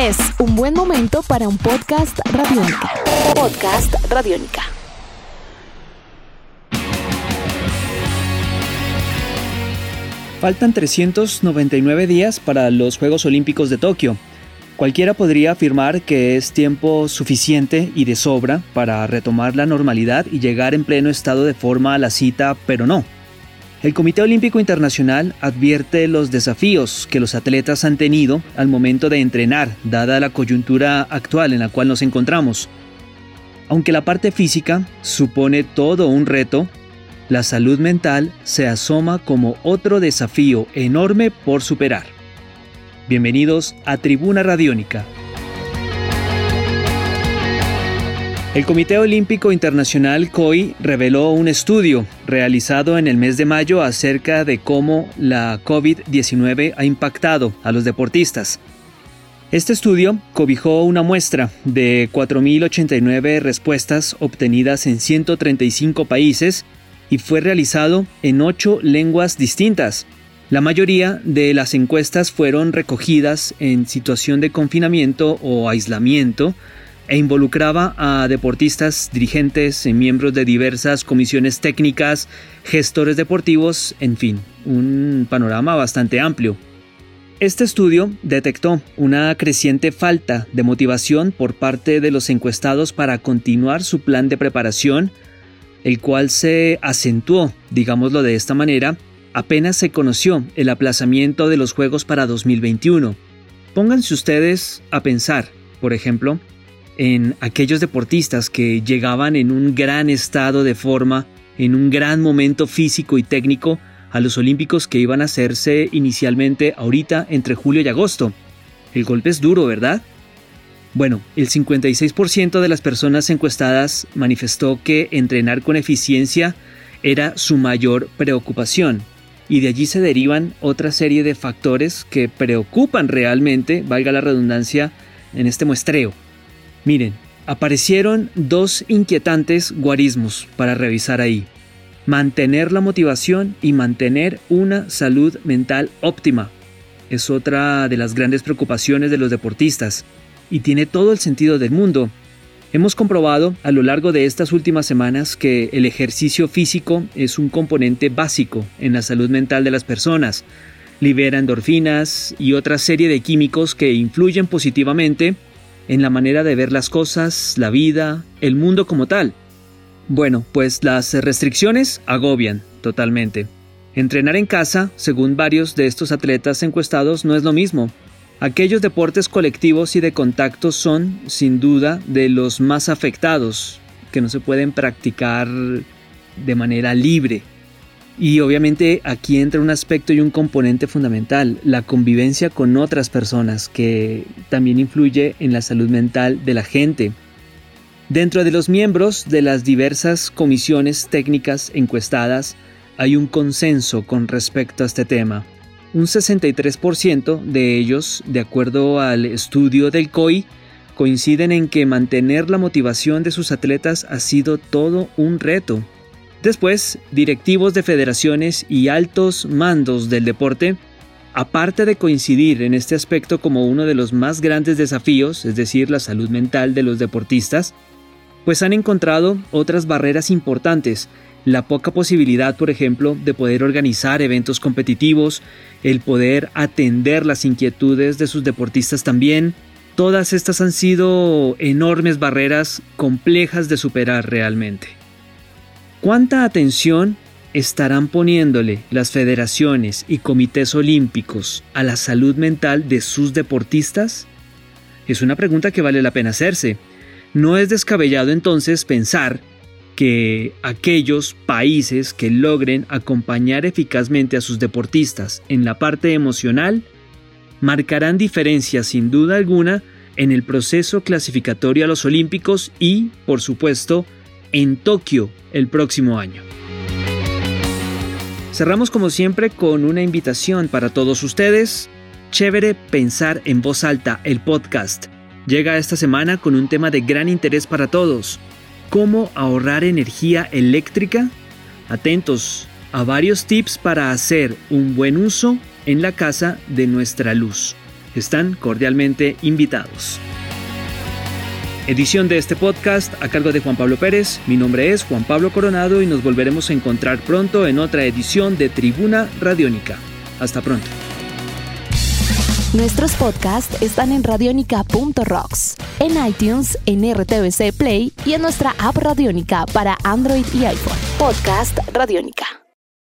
Es un buen momento para un podcast radiónica. Podcast radiónica. Faltan 399 días para los Juegos Olímpicos de Tokio. Cualquiera podría afirmar que es tiempo suficiente y de sobra para retomar la normalidad y llegar en pleno estado de forma a la cita, pero no. El Comité Olímpico Internacional advierte los desafíos que los atletas han tenido al momento de entrenar, dada la coyuntura actual en la cual nos encontramos. Aunque la parte física supone todo un reto, la salud mental se asoma como otro desafío enorme por superar. Bienvenidos a Tribuna Radiónica. El Comité Olímpico Internacional COI reveló un estudio realizado en el mes de mayo acerca de cómo la COVID-19 ha impactado a los deportistas. Este estudio cobijó una muestra de 4.089 respuestas obtenidas en 135 países y fue realizado en ocho lenguas distintas, la mayoría de las encuestas fueron recogidas en situación de confinamiento o aislamiento e involucraba a deportistas, dirigentes, miembros de diversas comisiones técnicas, gestores deportivos, en fin, un panorama bastante amplio. Este estudio detectó una creciente falta de motivación por parte de los encuestados para continuar su plan de preparación, el cual se acentuó, digámoslo de esta manera, apenas se conoció el aplazamiento de los Juegos para 2021. Pónganse ustedes a pensar, por ejemplo, en aquellos deportistas que llegaban en un gran estado de forma, en un gran momento físico y técnico a los Olímpicos que iban a hacerse inicialmente ahorita entre julio y agosto. El golpe es duro, ¿verdad? Bueno, el 56% de las personas encuestadas manifestó que entrenar con eficiencia era su mayor preocupación y de allí se derivan otra serie de factores que preocupan realmente, valga la redundancia, en este muestreo. Miren, aparecieron dos inquietantes guarismos para revisar ahí. Mantener la motivación y mantener una salud mental óptima. Es otra de las grandes preocupaciones de los deportistas y tiene todo el sentido del mundo, Hemos comprobado a lo largo de estas últimas semanas que el ejercicio físico es un componente básico en la salud mental de las personas. Libera endorfinas y otra serie de químicos que influyen positivamente en la manera de ver las cosas, la vida, el mundo como tal. Bueno, pues las restricciones agobian totalmente. Entrenar en casa, según varios de estos atletas encuestados, no es lo mismo. Aquellos deportes colectivos y de contacto son, sin duda, de los más afectados, que no se pueden practicar de manera libre. Y obviamente aquí entra un aspecto y un componente fundamental, la convivencia con otras personas, que también influye en la salud mental de la gente. Dentro de los miembros de las diversas comisiones técnicas encuestadas, hay un consenso con respecto a este tema. Un 63% de ellos, de acuerdo al estudio del COI, coinciden en que mantener la motivación de sus atletas ha sido todo un reto. Después, directivos de federaciones y altos mandos del deporte, aparte de coincidir en este aspecto como uno de los más grandes desafíos, es decir, la salud mental de los deportistas, pues han encontrado otras barreras importantes la poca posibilidad, por ejemplo, de poder organizar eventos competitivos, el poder atender las inquietudes de sus deportistas también, todas estas han sido enormes barreras complejas de superar realmente. ¿Cuánta atención estarán poniéndole las federaciones y comités olímpicos a la salud mental de sus deportistas? Es una pregunta que vale la pena hacerse. No es descabellado entonces pensar que aquellos países que logren acompañar eficazmente a sus deportistas en la parte emocional marcarán diferencias sin duda alguna en el proceso clasificatorio a los Olímpicos y, por supuesto, en Tokio el próximo año. Cerramos como siempre con una invitación para todos ustedes. Chévere pensar en voz alta el podcast. Llega esta semana con un tema de gran interés para todos cómo ahorrar energía eléctrica? Atentos a varios tips para hacer un buen uso en la casa de nuestra luz. Están cordialmente invitados. Edición de este podcast a cargo de Juan Pablo Pérez. Mi nombre es Juan Pablo Coronado y nos volveremos a encontrar pronto en otra edición de Tribuna Radiónica. Hasta pronto. Nuestros podcasts están en radionica.rocks, en iTunes, en RTVC Play y en nuestra app Radiónica para Android y iPhone. Podcast Radiónica.